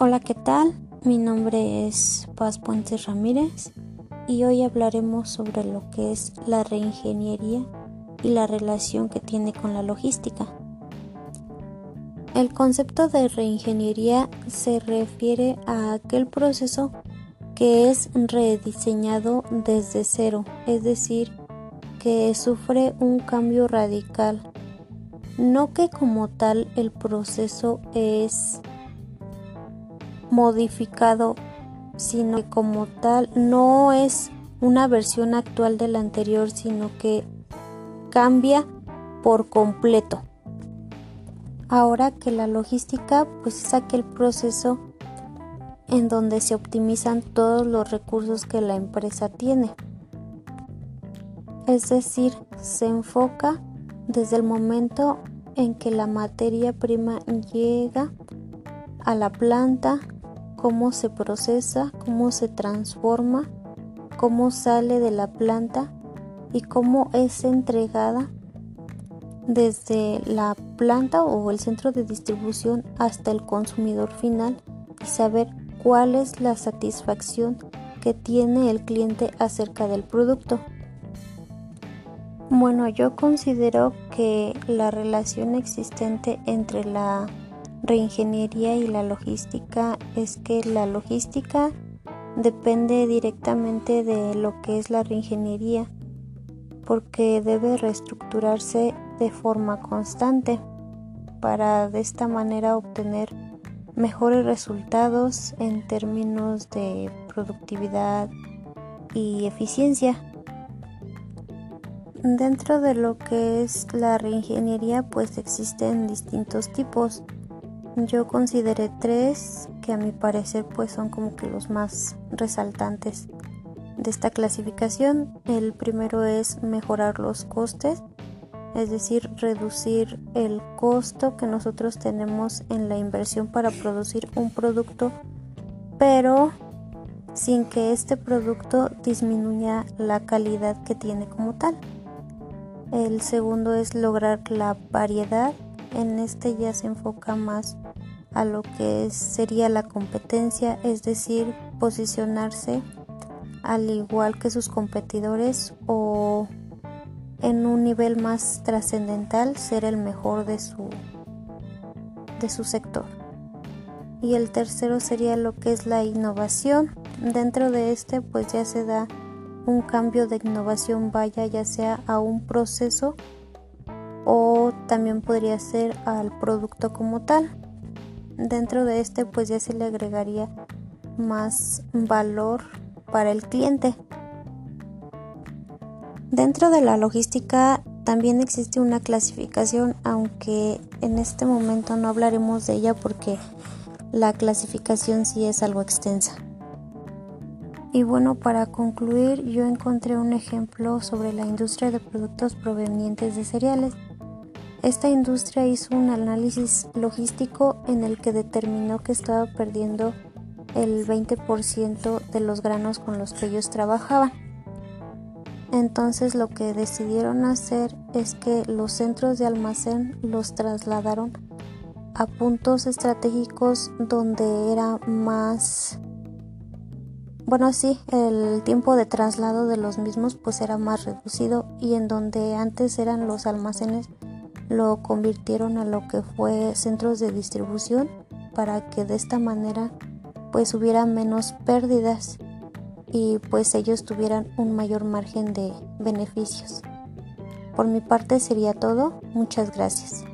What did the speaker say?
Hola, ¿qué tal? Mi nombre es Paz Puentes Ramírez y hoy hablaremos sobre lo que es la reingeniería y la relación que tiene con la logística. El concepto de reingeniería se refiere a aquel proceso que es rediseñado desde cero, es decir, que sufre un cambio radical. No que como tal el proceso es modificado, sino que como tal no es una versión actual de la anterior, sino que cambia por completo. Ahora que la logística pues es aquel proceso en donde se optimizan todos los recursos que la empresa tiene. Es decir, se enfoca desde el momento en que la materia prima llega a la planta, cómo se procesa, cómo se transforma, cómo sale de la planta y cómo es entregada desde la planta o el centro de distribución hasta el consumidor final y saber cuál es la satisfacción que tiene el cliente acerca del producto. Bueno, yo considero que la relación existente entre la reingeniería y la logística es que la logística depende directamente de lo que es la reingeniería porque debe reestructurarse de forma constante para de esta manera obtener mejores resultados en términos de productividad y eficiencia. Dentro de lo que es la reingeniería pues existen distintos tipos yo consideré tres que a mi parecer pues son como que los más resaltantes de esta clasificación. El primero es mejorar los costes, es decir, reducir el costo que nosotros tenemos en la inversión para producir un producto, pero sin que este producto disminuya la calidad que tiene como tal. El segundo es lograr la variedad. En este ya se enfoca más a lo que sería la competencia, es decir, posicionarse al igual que sus competidores o en un nivel más trascendental ser el mejor de su de su sector. Y el tercero sería lo que es la innovación. Dentro de este pues ya se da un cambio de innovación vaya ya sea a un proceso o también podría ser al producto como tal. Dentro de este pues ya se le agregaría más valor para el cliente. Dentro de la logística también existe una clasificación, aunque en este momento no hablaremos de ella porque la clasificación sí es algo extensa. Y bueno, para concluir, yo encontré un ejemplo sobre la industria de productos provenientes de cereales. Esta industria hizo un análisis logístico en el que determinó que estaba perdiendo el 20% de los granos con los que ellos trabajaban. Entonces lo que decidieron hacer es que los centros de almacén los trasladaron a puntos estratégicos donde era más bueno sí el tiempo de traslado de los mismos pues era más reducido y en donde antes eran los almacenes lo convirtieron a lo que fue centros de distribución para que de esta manera pues hubiera menos pérdidas y pues ellos tuvieran un mayor margen de beneficios. Por mi parte sería todo. Muchas gracias.